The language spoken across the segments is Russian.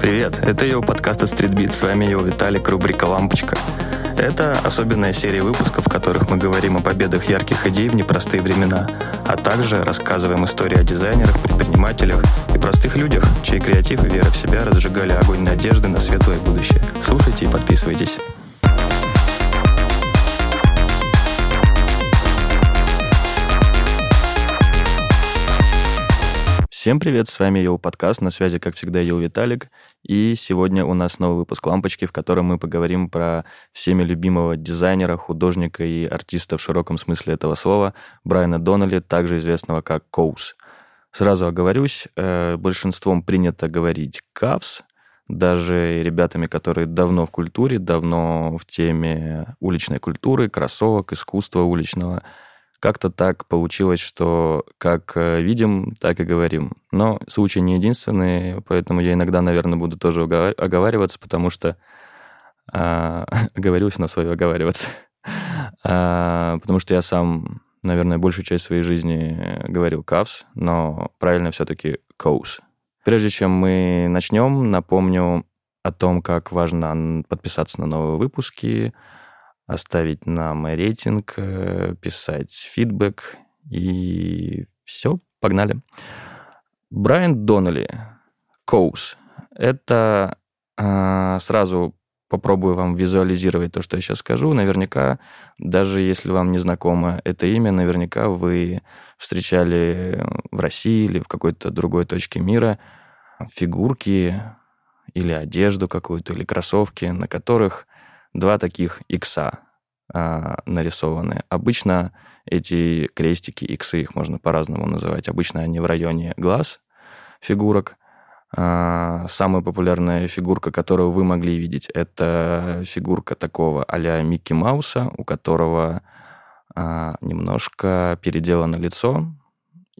Привет, это его подкаст от Streetbeat, с вами его Виталик, рубрика «Лампочка». Это особенная серия выпусков, в которых мы говорим о победах ярких идей в непростые времена, а также рассказываем истории о дизайнерах, предпринимателях и простых людях, чей креатив и вера в себя разжигали огонь надежды на светлое будущее. Слушайте и подписывайтесь. Всем привет, с вами Йоу Подкаст, на связи, как всегда, Йоу Виталик, и сегодня у нас новый выпуск «Лампочки», в котором мы поговорим про всеми любимого дизайнера, художника и артиста в широком смысле этого слова Брайана Доннелли, также известного как Kaws. Сразу оговорюсь, э, большинством принято говорить Кавс, даже ребятами, которые давно в культуре, давно в теме уличной культуры, кроссовок, искусства уличного – как-то так получилось, что как э, видим, так и говорим. Но случай не единственный, поэтому я иногда, наверное, буду тоже оговариваться, потому что а, оговорился на свое оговариваться. а, потому что я сам, наверное, большую часть своей жизни говорил кавс, но правильно все-таки коус. Прежде чем мы начнем, напомню о том, как важно подписаться на новые выпуски, оставить нам рейтинг, э, писать фидбэк и все, погнали. Брайан Доннелли, Коус. Это а, сразу попробую вам визуализировать то, что я сейчас скажу. Наверняка, даже если вам не знакомо это имя, наверняка вы встречали в России или в какой-то другой точке мира фигурки или одежду какую-то, или кроссовки, на которых два таких икса а, нарисованы. Обычно эти крестики, иксы, их можно по-разному называть. Обычно они в районе глаз фигурок. А, самая популярная фигурка, которую вы могли видеть, это фигурка такого а-ля Микки Мауса, у которого а, немножко переделано лицо,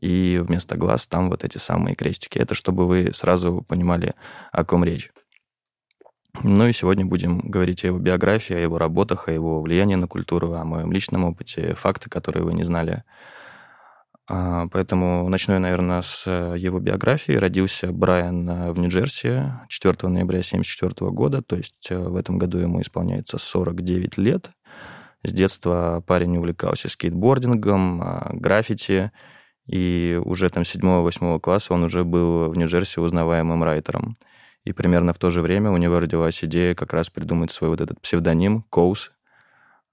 и вместо глаз там вот эти самые крестики. Это чтобы вы сразу понимали, о ком речь. Ну и сегодня будем говорить о его биографии, о его работах, о его влиянии на культуру, о моем личном опыте, факты, которые вы не знали. А, поэтому начну я, наверное, с э, его биографии. Родился Брайан э, в Нью-Джерси 4 ноября 1974 года, то есть э, в этом году ему исполняется 49 лет. С детства парень увлекался скейтбордингом, граффити, и уже там 7-8 класса он уже был в Нью-Джерси узнаваемым райтером. И примерно в то же время у него родилась идея как раз придумать свой вот этот псевдоним Коус.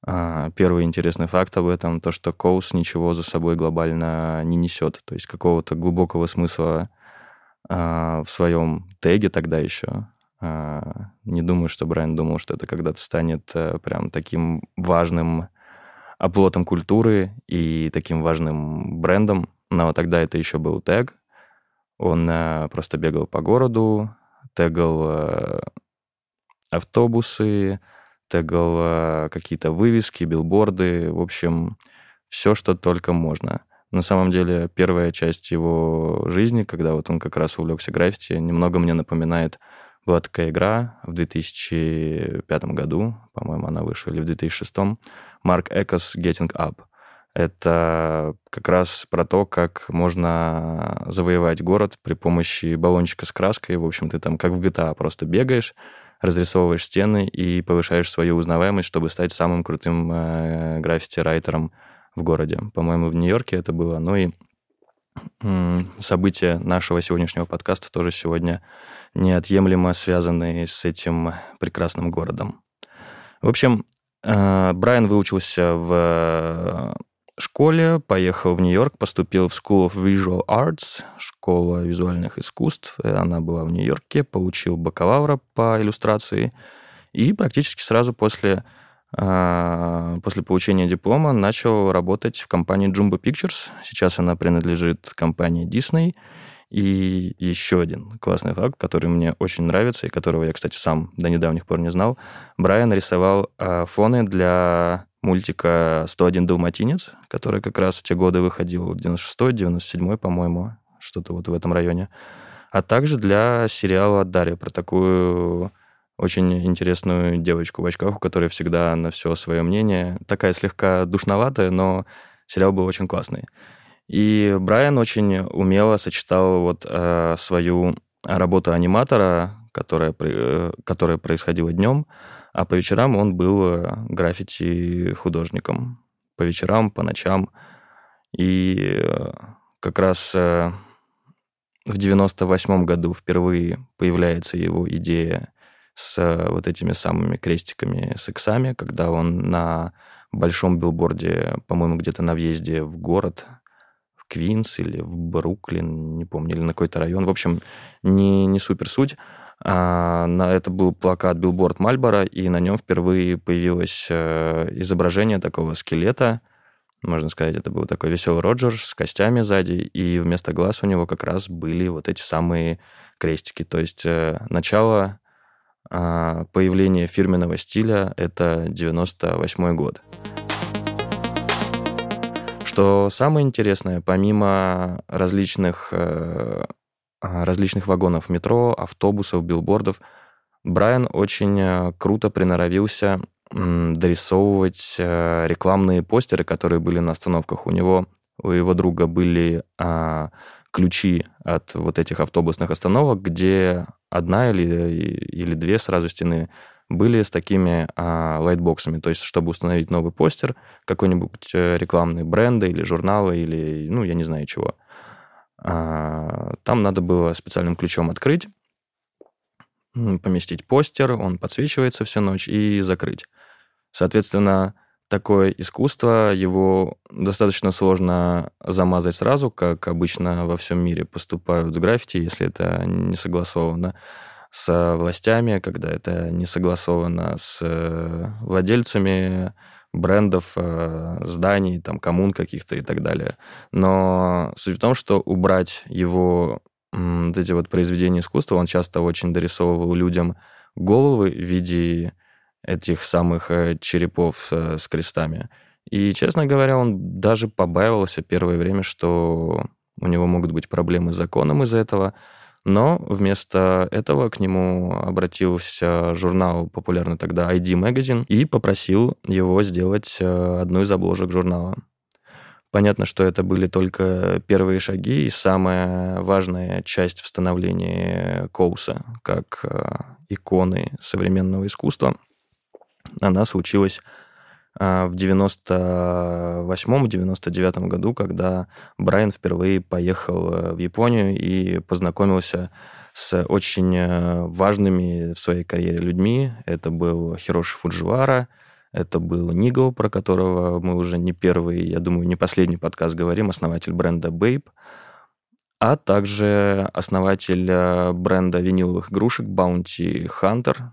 А, первый интересный факт об этом, то, что Коус ничего за собой глобально не несет. То есть какого-то глубокого смысла а, в своем теге тогда еще. А, не думаю, что Брайан думал, что это когда-то станет э, прям таким важным оплотом культуры и таким важным брендом. Но тогда это еще был тег. Он э, просто бегал по городу, тегал э, автобусы, тегал э, какие-то вывески, билборды, в общем, все, что только можно. На самом деле, первая часть его жизни, когда вот он как раз увлекся граффити, немного мне напоминает, была такая игра в 2005 году, по-моему, она вышла, или в 2006, Марк Экос Getting Up. Это как раз про то, как можно завоевать город при помощи баллончика с краской. В общем, ты там как в GTA просто бегаешь, разрисовываешь стены и повышаешь свою узнаваемость, чтобы стать самым крутым э, граффити-райтером в городе. По-моему, в Нью-Йорке это было. Ну и события нашего сегодняшнего подкаста тоже сегодня неотъемлемо связаны с этим прекрасным городом. В общем, э, Брайан выучился в школе, поехал в Нью-Йорк, поступил в School of Visual Arts, школа визуальных искусств. Она была в Нью-Йорке, получил бакалавра по иллюстрации. И практически сразу после, а, после получения диплома начал работать в компании Jumbo Pictures. Сейчас она принадлежит компании Disney. И еще один классный факт, который мне очень нравится, и которого я, кстати, сам до недавних пор не знал. Брайан рисовал а, фоны для мультика «101 далматинец», который как раз в те годы выходил, 96-й, 97-й, по-моему, что-то вот в этом районе. А также для сериала «Дарья» про такую очень интересную девочку в очках, у которой всегда на все свое мнение. Такая слегка душноватая, но сериал был очень классный. И Брайан очень умело сочетал вот э, свою работу аниматора, которая, э, которая происходила днем, а по вечерам он был э, граффити-художником. По вечерам, по ночам. И э, как раз в 98 году впервые появляется его идея с вот этими самыми крестиками с иксами, когда он на большом билборде, по-моему, где-то на въезде в город, в Квинс или в Бруклин, не помню, или на какой-то район, в общем, не, не супер суть, это был плакат билборд Мальбора, и на нем впервые появилось э, изображение такого скелета. Можно сказать, это был такой веселый Роджер с костями сзади, и вместо глаз у него как раз были вот эти самые крестики. То есть э, начало э, появления фирменного стиля — это 98 год. Что самое интересное, помимо различных э, а, различных вагонов метро, автобусов, билбордов. Брайан очень э, круто приноровился дорисовывать э, рекламные постеры, которые были на остановках. У него, у его друга были а, ключи от вот этих автобусных остановок, где одна или, или две сразу стены были с такими а, лайтбоксами. То есть, чтобы установить новый постер, какой-нибудь э, рекламный бренда или журнала, или, ну, я не знаю чего. А, там надо было специальным ключом открыть, поместить постер, он подсвечивается всю ночь и закрыть. Соответственно, такое искусство, его достаточно сложно замазать сразу, как обычно во всем мире поступают с граффити, если это не согласовано с властями, когда это не согласовано с э, владельцами брендов, э, зданий, там, коммун каких-то и так далее. Но суть в том, что убрать его вот эти вот произведения искусства, он часто очень дорисовывал людям головы в виде этих самых э, черепов э, с крестами. И, честно говоря, он даже побаивался первое время, что у него могут быть проблемы с законом из-за этого. Но вместо этого к нему обратился журнал, популярный тогда ID Magazine, и попросил его сделать э, одну из обложек журнала. Понятно, что это были только первые шаги и самая важная часть в становлении Коуса как э, иконы современного искусства. Она случилась в 98-99 году, когда Брайан впервые поехал э, в Японию и познакомился с очень э, важными в своей карьере людьми. Это был Хироши Фудживара, это был Ниго, про которого мы уже не первый, я думаю, не последний подкаст говорим, основатель бренда Babe, а также основатель э, бренда виниловых игрушек Bounty Hunter,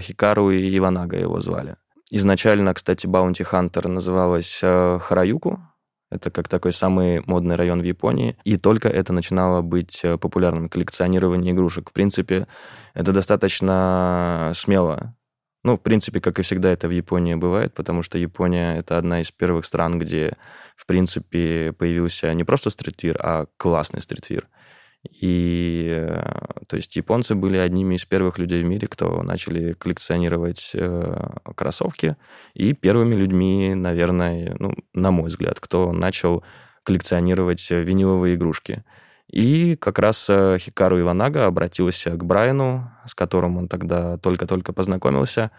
Хикару и Иванага его звали. Изначально, кстати, Баунти Хантер называлась э, Хараюку. Это как такой самый модный район в Японии. И только это начинало быть э, популярным, коллекционирование игрушек. В принципе, это достаточно смело. Ну, в принципе, как и всегда это в Японии бывает, потому что Япония — это одна из первых стран, где, в принципе, появился не просто стритвир, а классный стритвир. И э, то есть японцы были одними из первых людей в мире, кто начали коллекционировать э, кроссовки, и первыми людьми, наверное, ну, на мой взгляд, кто начал коллекционировать виниловые игрушки. И как раз э, Хикару Иванага обратился к Брайану, с которым он тогда только-только познакомился,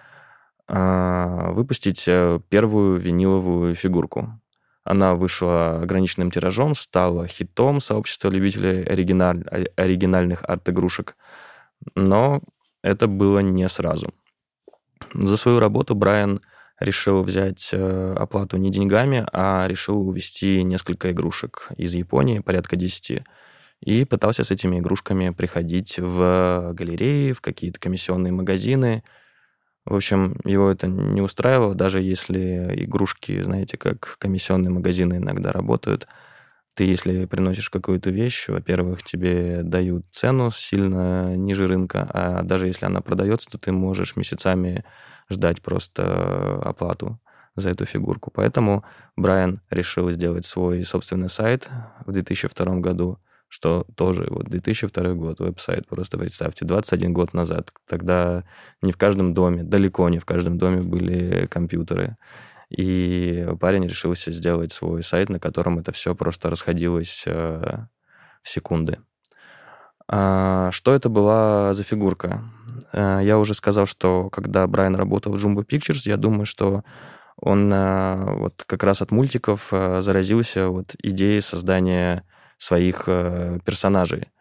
выпустить первую виниловую фигурку. Она вышла ограниченным тиражом, стала хитом сообщества любителей оригиналь... оригинальных арт-игрушек. Но это было не сразу. За свою работу Брайан решил взять э, оплату не деньгами, а решил увезти несколько игрушек из Японии, порядка 10, и пытался с этими игрушками приходить в галереи, в какие-то комиссионные магазины, в общем, его это не устраивало, даже если игрушки, знаете, как комиссионные магазины иногда работают. Ты, если приносишь какую-то вещь, во-первых, тебе дают цену сильно ниже рынка, а даже если она продается, то ты можешь месяцами ждать просто оплату за эту фигурку. Поэтому Брайан решил сделать свой собственный сайт в 2002 году – что тоже вот 2002 год, веб-сайт, просто представьте, 21 год назад, тогда не в каждом доме, далеко не в каждом доме были компьютеры. И парень решился сделать свой сайт, на котором это все просто расходилось в секунды. А, что это была за фигурка? Э, я уже сказал, что когда Брайан работал в Jumbo Pictures, я думаю, что он э, вот как раз от мультиков э, заразился вот идеей создания своих персонажей.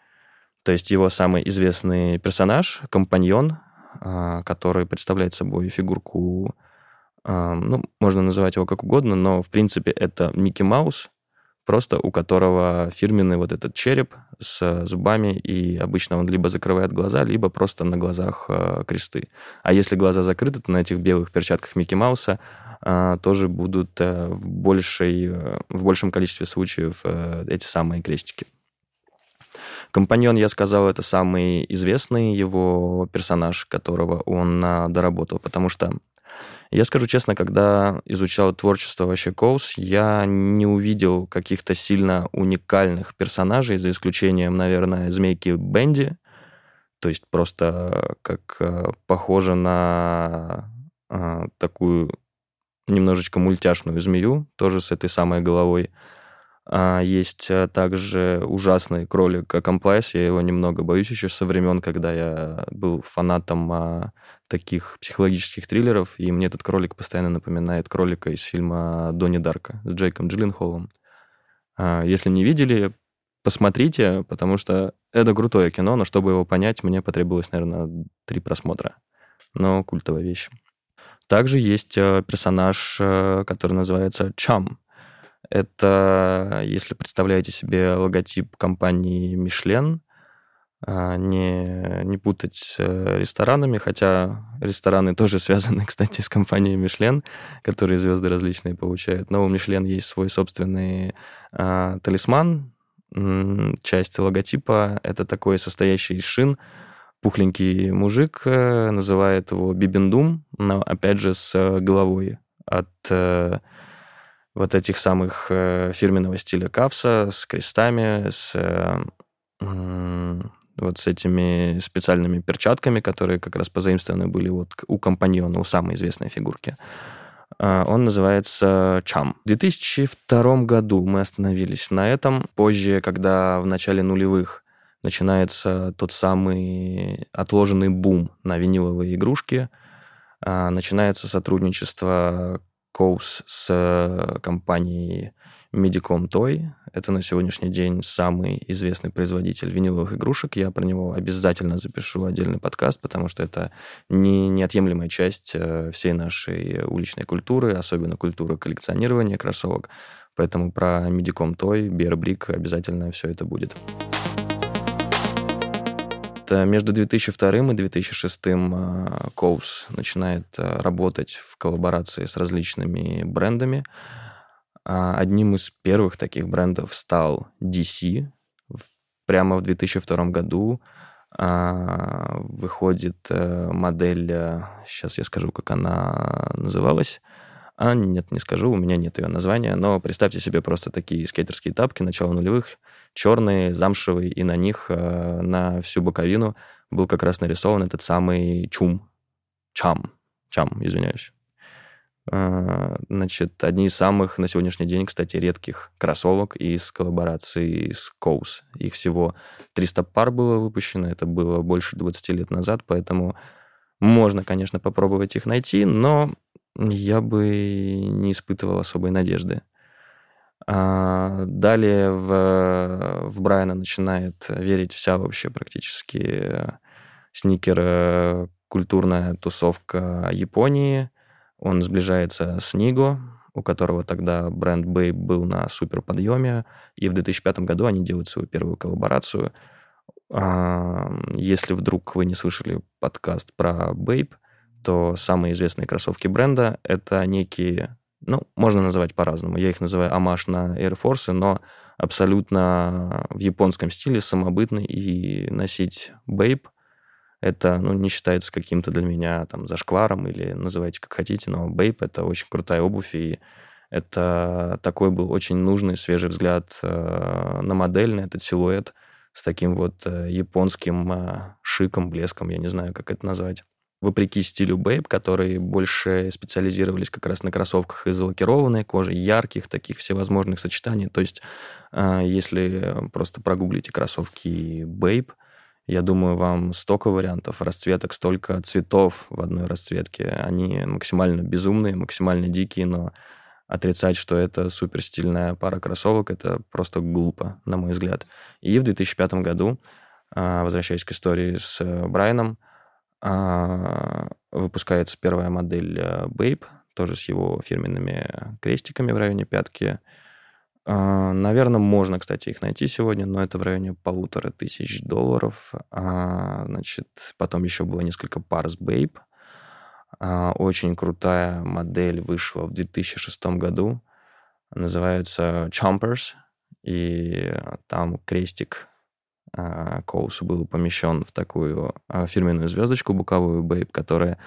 То есть его самый известный персонаж, компаньон, который представляет собой фигурку, ну, можно называть его как угодно, но, в принципе, это Микки Маус, просто у которого фирменный вот этот череп с зубами, и обычно он либо закрывает глаза, либо просто на глазах э, кресты. А если глаза закрыты, то на этих белых перчатках Микки Мауса э, тоже будут э, в, большей, э, в большем количестве случаев э, эти самые крестики. Компаньон, я сказал, это самый известный его персонаж, которого он э, доработал, потому что я скажу честно, когда изучал творчество вообще Коус, я не увидел каких-то сильно уникальных персонажей, за исключением, наверное, Змейки Бенди. То есть просто как похоже на такую немножечко мультяшную змею, тоже с этой самой головой. А, есть э, также ужасный кролик Комплайс. Я его немного боюсь еще со времен, когда я был фанатом а, таких психологических триллеров, и мне этот кролик постоянно напоминает кролика из фильма Донни Дарка с Джейком Джилленхолом. А, если не видели, посмотрите, потому что это крутое кино, но чтобы его понять, мне потребовалось, наверное, три просмотра. Но культовая вещь. Также есть э, персонаж, э, который называется Чам. Это, если представляете себе логотип компании Мишлен, а, не, не путать с э, ресторанами, хотя рестораны тоже связаны, кстати, с компанией Мишлен, которые звезды различные получают. Но у Мишлен есть свой собственный а, талисман, часть логотипа. Это такой состоящий из шин, пухленький мужик, э, называет его Бибендум, но опять же с э, головой от вот этих самых э, фирменного стиля кавса с крестами, с э, вот с этими специальными перчатками, которые как раз позаимствованы были вот у компаньона, у самой известной фигурки. Он называется Чам. В 2002 году мы остановились на этом. Позже, когда в начале нулевых начинается тот самый отложенный бум на виниловые игрушки, а, начинается сотрудничество Коус с компанией Medicom Toy. Это на сегодняшний день самый известный производитель виниловых игрушек. Я про него обязательно запишу отдельный подкаст, потому что это не, неотъемлемая часть э, всей нашей уличной культуры, особенно культуры коллекционирования кроссовок. Поэтому про Medicom Toy, Bear Brick обязательно все это будет это между 2002 и 2006 Коус начинает э, работать в коллаборации с различными брендами. А одним из первых таких брендов стал DC. Прямо в 2002 году а, выходит э, модель, сейчас э, я скажу, как она называлась, а нет, не скажу, у меня нет ее названия, но представьте себе просто такие скейтерские тапки начала нулевых, черные, замшевые, и на них э, на всю боковину был как раз нарисован этот самый чум, чам, чам, извиняюсь. Э, значит, одни из самых на сегодняшний день, кстати, редких кроссовок из коллаборации с Коус. Их всего 300 пар было выпущено, это было больше 20 лет назад, поэтому можно, конечно, попробовать их найти, но я бы не испытывал особой надежды. А далее в, в Брайана начинает верить вся вообще практически сникер культурная тусовка Японии. Он сближается с Ниго, у которого тогда бренд Babe был на супер подъеме, и в 2005 году они делают свою первую коллаборацию. А, если вдруг вы не слышали подкаст про Babe, то самые известные кроссовки бренда — это некие, ну, можно называть по-разному. Я их называю амаш на Air Force, но абсолютно в японском стиле, самобытный, и носить бейп — это, ну, не считается каким-то для меня там зашкваром или называйте как хотите, но бейп — это очень крутая обувь, и это такой был очень нужный свежий взгляд э, на модель, на этот силуэт с таким вот э, японским э, шиком, блеском, я не знаю, как это назвать. Вопреки стилю Babe, которые больше специализировались как раз на кроссовках из лакированной кожи, ярких таких всевозможных сочетаний. То есть, э, если просто прогуглите кроссовки Babe, я думаю, вам столько вариантов расцветок, столько цветов в одной расцветке. Они максимально безумные, максимально дикие, но отрицать, что это супер стильная пара кроссовок, это просто глупо, на мой взгляд. И в 2005 году, а, возвращаясь к истории с э, Брайаном, выпускается первая модель э, Babe, тоже с его фирменными крестиками в районе пятки. А, Наверное, можно, кстати, их найти сегодня, но это в районе полутора тысяч долларов. Значит, потом еще было несколько пар с Babe – а, очень крутая модель вышла в 2006 году. Называется Chompers. И там крестик Коусу был помещен в такую а, фирменную звездочку боковую Babe, которая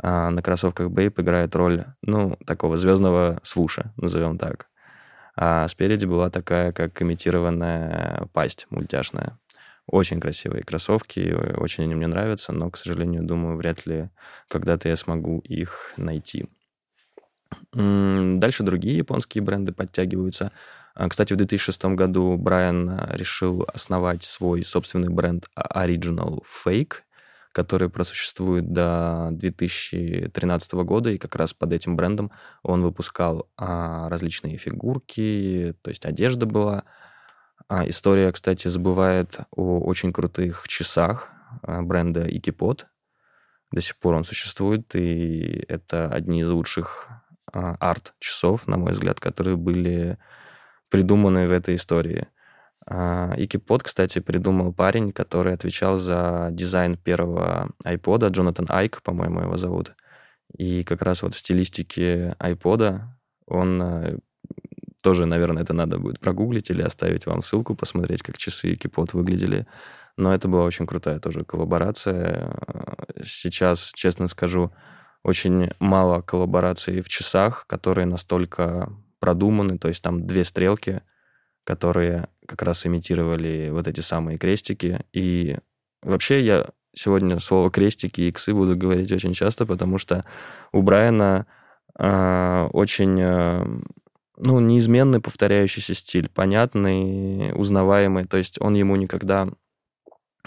а, на кроссовках Babe играет роль, ну, такого звездного свуша, назовем так. А спереди была такая, как имитированная пасть мультяшная. Очень красивые кроссовки, очень они мне нравятся, но, к сожалению, думаю, вряд ли когда-то я смогу их найти. Дальше другие японские бренды подтягиваются. А, кстати, в 2006 году Брайан а, решил основать свой собственный бренд Original Fake, который просуществует до 2013 года, и как раз под этим брендом он выпускал а, различные фигурки, то есть одежда была, история, кстати, забывает о очень крутых часах бренда Ikipod. До сих пор он существует, и это одни из лучших арт-часов, на мой взгляд, которые были придуманы в этой истории. Ikipod, кстати, придумал парень, который отвечал за дизайн первого iPod, Джонатан Айк, по-моему, его зовут. И как раз вот в стилистике iPod он тоже, наверное, это надо будет прогуглить или оставить вам ссылку, посмотреть, как часы и кипот выглядели. Но это была очень крутая тоже коллаборация. Сейчас, честно скажу, очень мало коллабораций в часах, которые настолько продуманы. То есть там две стрелки, которые как раз имитировали вот эти самые крестики. И вообще я сегодня слово крестики и иксы буду говорить очень часто, потому что у Брайана э, очень э, ну, неизменный повторяющийся стиль, понятный, узнаваемый. То есть он ему никогда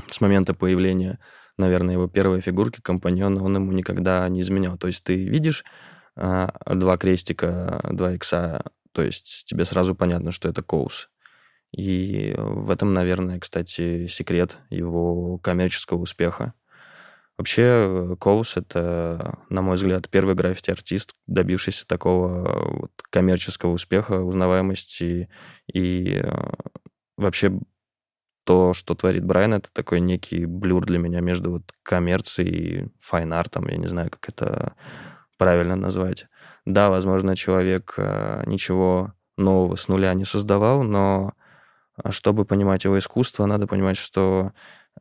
с момента появления, наверное, его первой фигурки, компаньона, он ему никогда не изменял. То есть ты видишь два крестика, два икса, то есть тебе сразу понятно, что это Коус. И в этом, наверное, кстати, секрет его коммерческого успеха. Вообще, Коус — это, на мой взгляд, первый граффити-артист, добившийся такого вот коммерческого успеха, узнаваемости. И э, вообще то, что творит Брайан, это такой некий блюр для меня между вот коммерцией и файн-артом, я не знаю, как это правильно назвать. Да, возможно, человек э, ничего нового с нуля не создавал, но э, чтобы понимать его искусство, надо понимать, что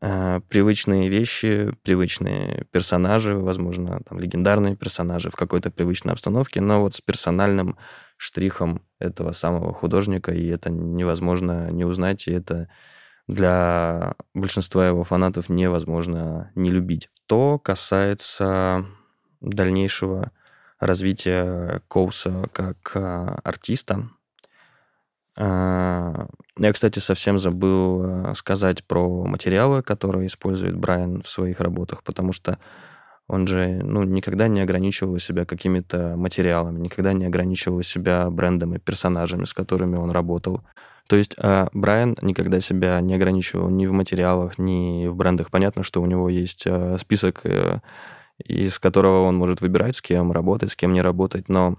Э, привычные вещи, привычные персонажи, возможно, там, легендарные персонажи в какой-то привычной обстановке, но вот с персональным штрихом этого самого художника, и это невозможно не узнать, и это для большинства его фанатов невозможно не любить. То касается дальнейшего развития Коуса как а, артиста, а, я, кстати, совсем забыл э, сказать про материалы, которые использует Брайан в своих работах, потому что он же ну, никогда не ограничивал себя какими-то материалами, никогда не ограничивал себя брендами, персонажами, с которыми он работал. То есть Брайан никогда себя не ограничивал ни в материалах, ни в брендах. Понятно, что у него есть список, э, из которого он может выбирать, с кем работать, с кем не работать, но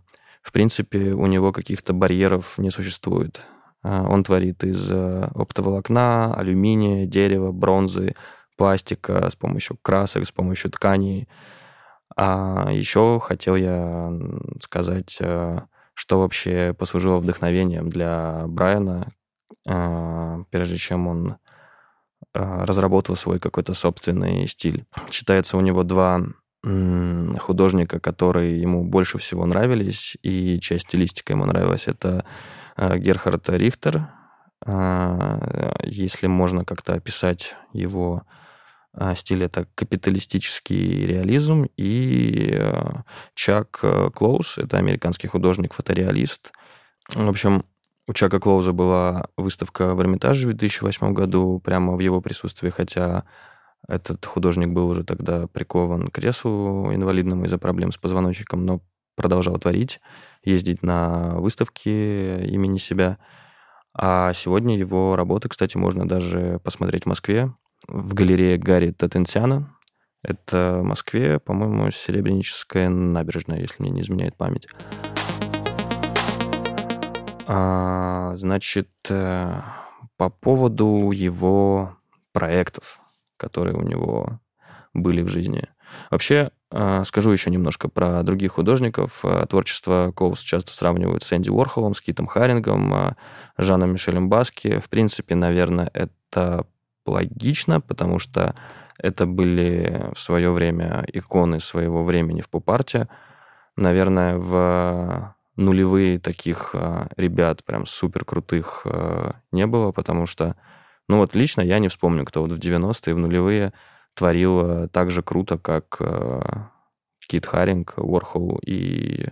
в принципе, у него каких-то барьеров не существует. А, он творит из э, оптоволокна, алюминия, дерева, бронзы, пластика с помощью красок, с помощью тканей. А еще хотел я сказать, э, что вообще послужило вдохновением для Брайана, э, прежде чем он разработал свой какой-то собственный стиль. Считается, у него два художника, которые ему больше всего нравились, и чья стилистика ему нравилась. Это э, Герхард Рихтер. А, если можно как-то описать его а, стиль это капиталистический реализм, и э, Чак э, Клоуз, это американский художник, фотореалист. В общем, у Чака Клоуза была выставка в Эрмитаже в 2008 году, прямо в его присутствии, хотя этот художник был уже тогда прикован к креслу инвалидному из-за проблем с позвоночником, но продолжал творить, ездить на выставки имени себя. А сегодня его работы, кстати, можно даже посмотреть в Москве в галерее Гарри Татенсяна. Это в Москве, по-моему, Серебряническая набережная, если мне не изменяет память. А, значит, э, по поводу его проектов, которые у него были в жизни. Вообще, э, скажу еще немножко про других художников. Э, творчество Коус часто сравнивают с Энди Уорхолом, с Китом Харингом, Жаном Мишелем Баски. В принципе, наверное, это логично, потому что это были в свое время иконы своего времени в поп-арте. Наверное, в нулевые таких а, ребят прям супер крутых а, не было, потому что, ну вот лично я не вспомню, кто вот в 90-е, в нулевые творил а, так же круто, как Кит Харинг, Уорхол и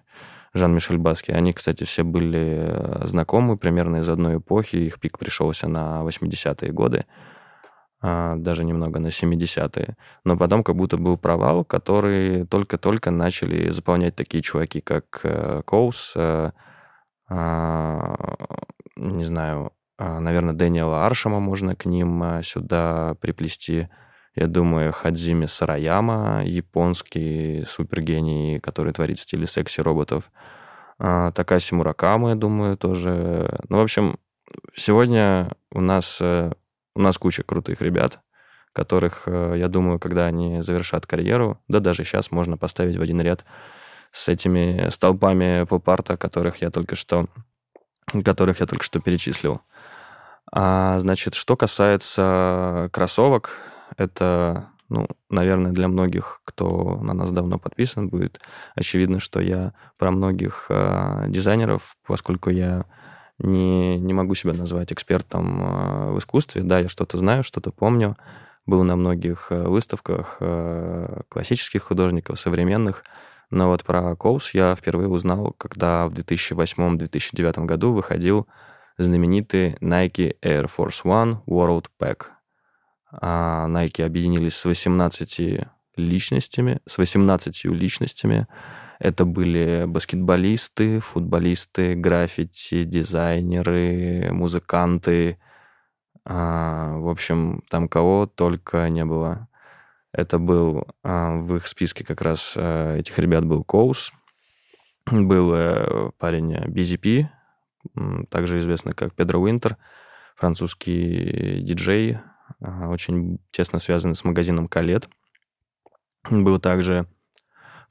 Жан-Мишель Баски. Они, кстати, все были знакомы примерно из одной эпохи. Их пик пришелся на 80-е годы. А, даже немного на 70-е. Но потом как будто был провал, который только-только начали заполнять такие чуваки, как э, Коус, э, а, не знаю, наверное, Дэниела Аршама можно к ним сюда приплести. Я думаю, Хадзими Сараяма, японский супергений, который творит в стиле секси-роботов. Такаси Муракама, я думаю, тоже. Ну, в общем, сегодня у нас э, у нас куча крутых ребят, которых, э, я думаю, когда они завершат карьеру, да даже сейчас можно поставить в один ряд с этими столпами поп-арта, которых я только что, которых я только что перечислил. А, значит, что касается кроссовок, это, ну, наверное, для многих, кто на нас давно подписан, будет очевидно, что я про многих э, дизайнеров, поскольку я не, не могу себя назвать экспертом э, в искусстве. Да, я что-то знаю, что-то помню. Был на многих э, выставках э, классических художников, современных. Но вот про Коус я впервые узнал, когда в 2008-2009 году выходил знаменитый Nike Air Force One World Pack. А Nike объединились с 18 личностями, с 18 личностями, это были баскетболисты, футболисты, граффити, дизайнеры, музыканты. А, в общем, там кого только не было. Это был а, в их списке как раз а, этих ребят был Коус, был э, парень BZP, также известный как Педро Уинтер, французский диджей, очень тесно связанный с магазином Калет. Был также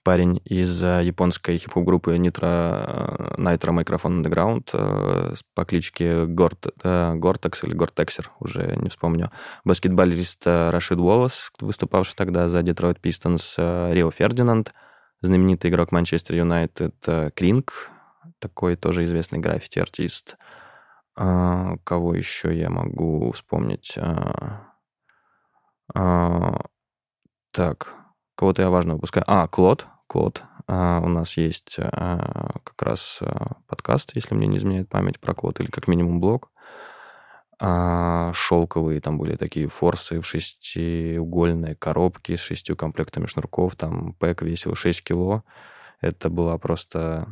парень из э, японской хип-хоп-группы Nitro, э, Nitro Microphone Underground э, по кличке Горт, Гортекс или Гортексер, уже не вспомню. Баскетболист Рашид Уоллес, выступавший тогда за Детройт Пистонс, Рио Фердинанд, знаменитый игрок Манчестер Юнайтед Кринг, такой тоже известный граффити-артист. Кого еще я могу вспомнить? Так, кого-то я важно выпускаю. А, Клод, код. А, у нас есть а, как раз а, подкаст, если мне не изменяет память, про код, или как минимум блог. Шелковые там были такие форсы в шестиугольной коробке с шестью комплектами шнурков. Там пэк весил 6 кило. Это была просто...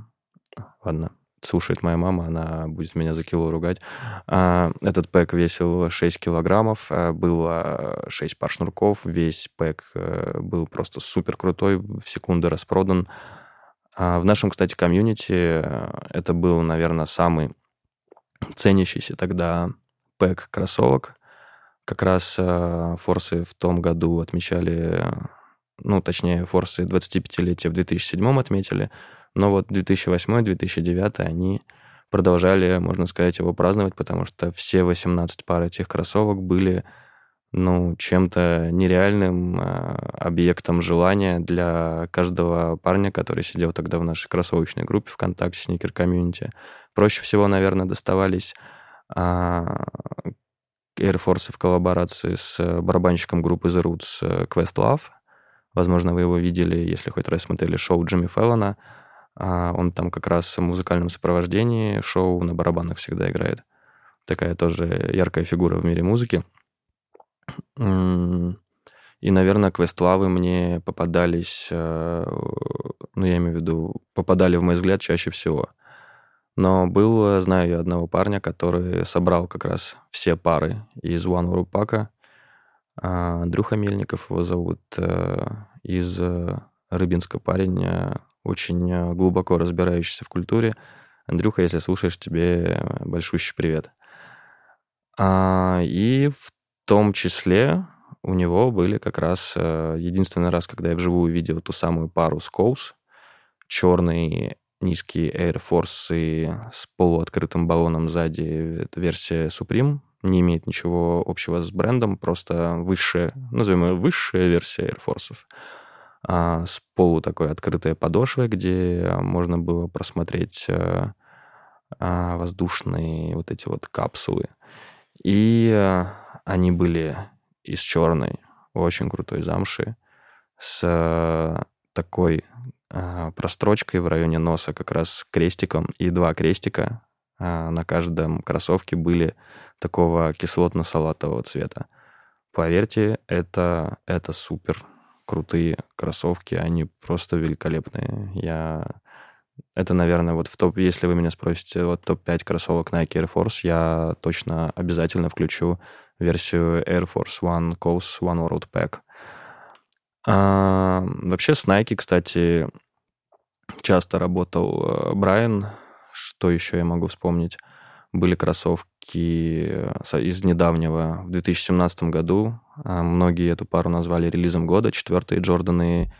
Ладно, слушает моя мама, она будет меня за кило ругать. А, этот пэк весил 6 килограммов, а, было 6 пар шнурков, весь пэк э, был просто супер крутой, в секунду распродан. А в нашем, кстати, комьюнити э, это был, наверное, самый ценящийся тогда пэк кроссовок. Как раз э, форсы в том году отмечали, ну, точнее, форсы 25-летия в 2007 отметили, но вот 2008-2009 они продолжали, можно сказать, его праздновать, потому что все 18 пар этих кроссовок были ну, чем-то нереальным э, объектом желания для каждого парня, который сидел тогда в нашей кроссовочной группе ВКонтакте, Сникер Комьюнити. Проще всего, наверное, доставались э, Air Force в коллаборации с барабанщиком группы The Roots Questlove. Возможно, вы его видели, если хоть раз смотрели шоу Джимми Феллона. А, он там как раз в музыкальном сопровождении шоу на барабанах всегда играет. Такая тоже яркая фигура в мире музыки. И, наверное, квестлавы мне попадались, э, ну, я имею в виду, попадали в мой взгляд чаще всего. Но был, знаю я одного парня, который собрал как раз все пары из One World Pack. А, Андрюха Мельников его зовут, э, из э, Рыбинска парень, очень глубоко разбирающийся в культуре. Андрюха, если слушаешь, тебе большущий привет. А, и в том числе у него были как раз э, единственный раз, когда я вживую видел ту самую пару Скоус, черный низкий Air Force и с полуоткрытым баллоном сзади. Это версия Supreme, не имеет ничего общего с брендом, просто высшая, назовем ее высшая версия Air Force. А, с полу такой открытой подошвой, где можно было просмотреть а, а, воздушные вот эти вот капсулы. И а, они были из черной, очень крутой замши, с э, такой э, прострочкой в районе носа, как раз крестиком, и два крестика э, на каждом кроссовке были такого кислотно-салатового цвета. Поверьте, это, это супер крутые кроссовки, они просто великолепные. Я это, наверное, вот в топ, если вы меня спросите, вот топ-5 кроссовок Nike Air Force, я точно обязательно включу версию Air Force One Coast One World Pack. А, вообще с Nike, кстати, часто работал э, Брайан. Что еще я могу вспомнить? Были кроссовки э, из недавнего. В 2017 году многие эту пару назвали релизом года. Четвертые Джорданы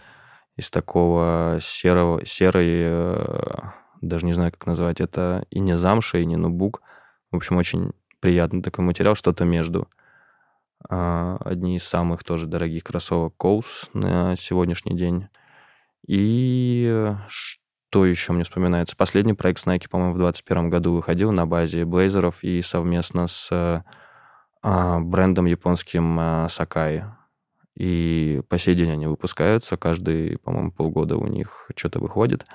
из такого серого, серой, э, даже не знаю, как назвать это, и не замша, и не нубук. В общем, очень приятный такой материал, что-то между. А, одни из самых тоже дорогих кроссовок Коус на сегодняшний день. И что еще мне вспоминается? Последний проект с Nike, по-моему, в 2021 году выходил на базе блейзеров и совместно с а, брендом японским а, Sakai. И по сей день они выпускаются, каждый, по-моему, полгода у них что-то выходит.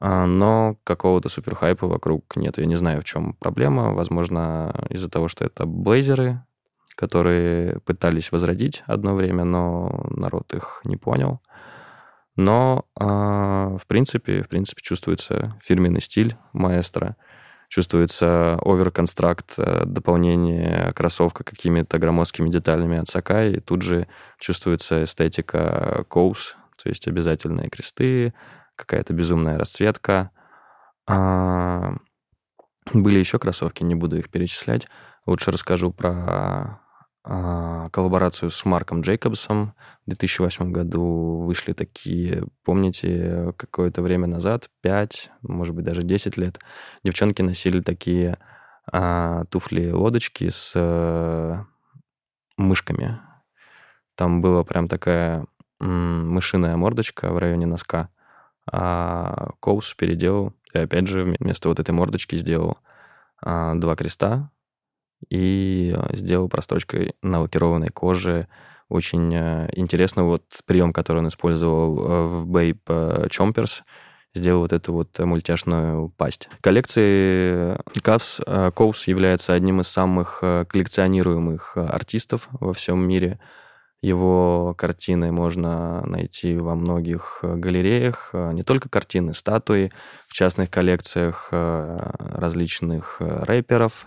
А, но какого-то суперхайпа вокруг нет. Я не знаю, в чем проблема. Возможно, из-за того, что это блейзеры, которые пытались возродить одно время, но народ их не понял. Но, в принципе, в принципе, чувствуется фирменный стиль маэстро, чувствуется оверконстракт, э, дополнение кроссовка какими-то громоздкими деталями от Сакай, и тут же чувствуется эстетика Коус, то есть обязательные кресты, какая-то безумная расцветка. А, были еще кроссовки, не буду их перечислять. Лучше расскажу про коллаборацию с Марком Джейкобсом. В 2008 году вышли такие, помните, какое-то время назад, 5, может быть, даже 10 лет, девчонки носили такие а, туфли-лодочки с а, мышками. Там была прям такая м, мышиная мордочка в районе носка, а Коус переделал, и опять же вместо вот этой мордочки сделал а, два креста, и а, сделал прострочкой на лакированной коже. Очень а, интересный вот прием, который он использовал а, в Babe Chompers, сделал вот эту вот мультяшную пасть. Коллекции Кавс Коус является одним из самых коллекционируемых артистов во всем мире. Его картины можно найти во многих галереях, не только картины, статуи в частных коллекциях различных рэперов,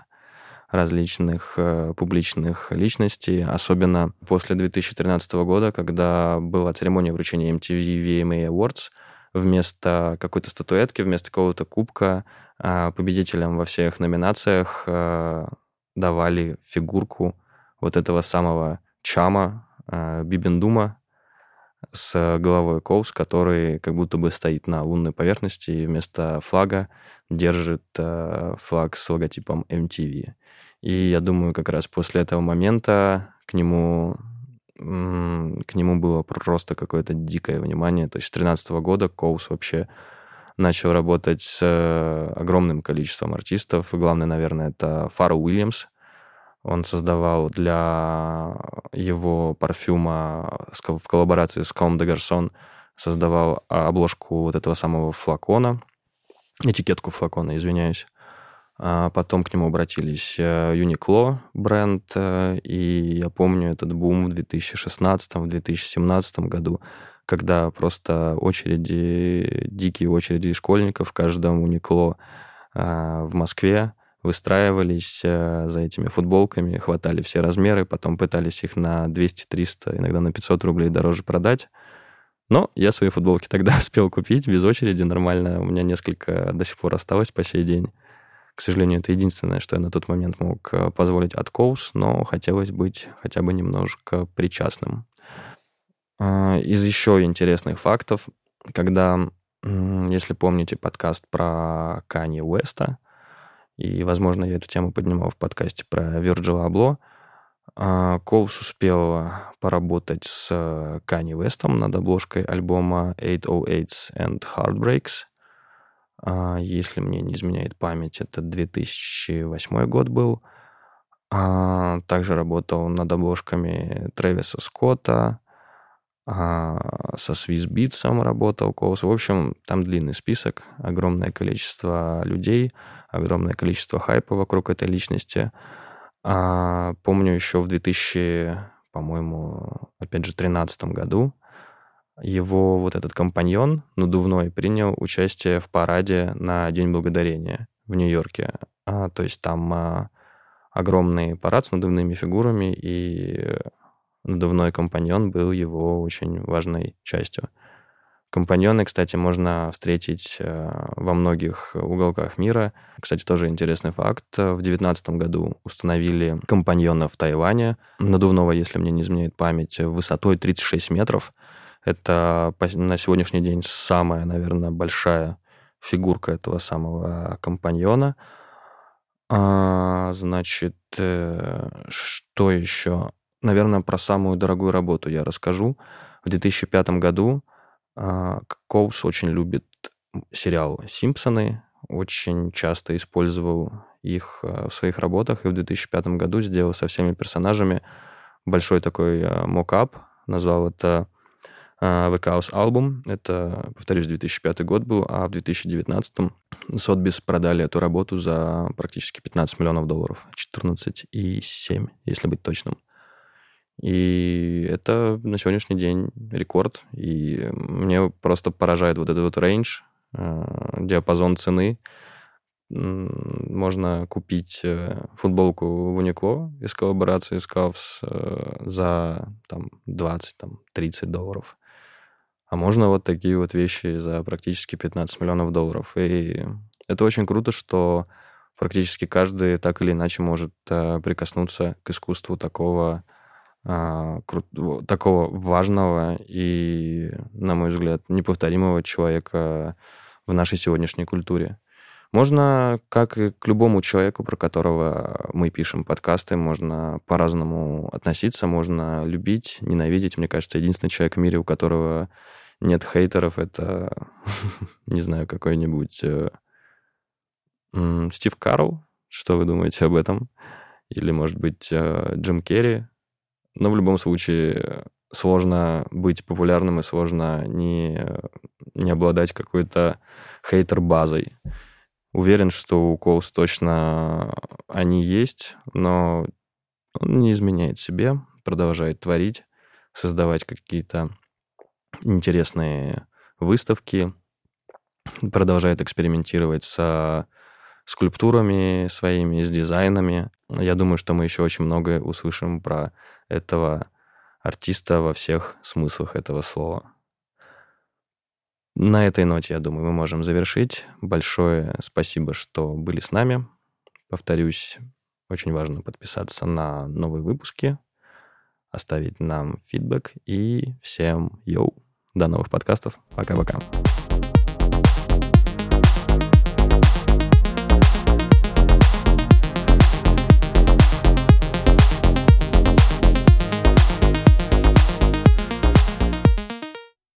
различных э, публичных личностей, особенно после 2013 года, когда была церемония вручения MTV VMA Awards, вместо какой-то статуэтки, вместо какого-то кубка э, победителям во всех номинациях э, давали фигурку вот этого самого Чама, э, Бибендума, с головой Коус, который как будто бы стоит на лунной поверхности и вместо флага держит э, флаг с логотипом MTV. И я думаю, как раз после этого момента к нему к нему было просто какое-то дикое внимание. То есть с 2013 года Коус вообще начал работать с огромным количеством артистов. Главное, наверное, это Фару Уильямс, Он создавал для его парфюма в коллаборации с Comme de Garçon создавал обложку вот этого самого флакона, этикетку флакона, извиняюсь. А потом к нему обратились э, Uniqlo бренд, э, и я помню этот бум в 2016-2017 году, когда просто очереди, дикие очереди школьников в каждом Uniqlo а, в Москве выстраивались э, за этими футболками, хватали все размеры, потом пытались их на 200-300, иногда на 500 рублей дороже продать. Но я свои футболки тогда успел купить без очереди нормально. У меня несколько до сих пор осталось по сей день. К сожалению, это единственное, что я на тот момент мог э, позволить от Коус, но хотелось быть хотя бы немножко причастным. А, из еще интересных фактов, когда, если помните подкаст про Канье Уэста, и, возможно, я эту тему поднимал в подкасте про Вирджила Абло, Коус успел поработать с Канье Уэстом над обложкой альбома 808 and Heartbreaks. А, если мне не изменяет память, это 2008 год был. А, также работал над обложками Трэвиса Скотта, а, со Swiss Beats работал Коус. В общем, там длинный список, огромное количество людей, огромное количество хайпа вокруг этой личности. Помню еще в 2000, по-моему, опять же, 2013 году его вот этот компаньон надувной принял участие в параде на День Благодарения в Нью-Йорке. А, то есть там а, огромный парад с надувными фигурами, и надувной компаньон был его очень важной частью. Компаньоны, кстати, можно встретить э, во многих уголках мира. Кстати, тоже интересный факт. В 2019 году установили компаньона в Тайване, надувного, если мне не изменяет память, высотой 36 метров. Это на сегодняшний день самая, наверное, большая фигурка этого самого компаньона. А, значит, э, что еще? Наверное, про самую дорогую работу я расскажу. В 2005 году Коус очень любит сериал «Симпсоны», очень часто использовал их а, в своих работах, и в 2005 году сделал со всеми персонажами большой такой а, мокап, назвал это The Chaos Album. Это, повторюсь, 2005 год был, а в 2019 Сотбис продали эту работу за практически 15 миллионов долларов. 14,7, если быть точным. И это на сегодняшний день рекорд. И мне просто поражает вот этот вот рейндж, э, диапазон цены. Можно купить э, футболку в Uniqlo из коллаборации с Cavs э, за там, 20-30 там, долларов. А можно вот такие вот вещи за практически 15 миллионов долларов. И это очень круто, что практически каждый так или иначе может прикоснуться к искусству такого а, кру- такого важного и, на мой взгляд, неповторимого человека в нашей сегодняшней культуре. Можно, как и к любому человеку, про которого мы пишем подкасты, можно по-разному относиться, можно любить, ненавидеть. Мне кажется, единственный человек в мире, у которого нет хейтеров, это, не знаю, какой-нибудь э, Стив Карл. Что вы думаете об этом? Или, может быть, э, Джим Керри, но в любом случае сложно быть популярным и сложно не, не обладать какой-то хейтер-базой. Уверен, что у Коус точно они есть, но он не изменяет себе, продолжает творить, создавать какие-то интересные выставки, продолжает экспериментировать со скульптурами своими, с дизайнами. Я думаю, что мы еще очень многое услышим про этого артиста во всех смыслах этого слова. На этой ноте, я думаю, мы можем завершить. Большое спасибо, что были с нами. Повторюсь, очень важно подписаться на новые выпуски, оставить нам фидбэк и всем йоу. До новых подкастов. Пока-пока.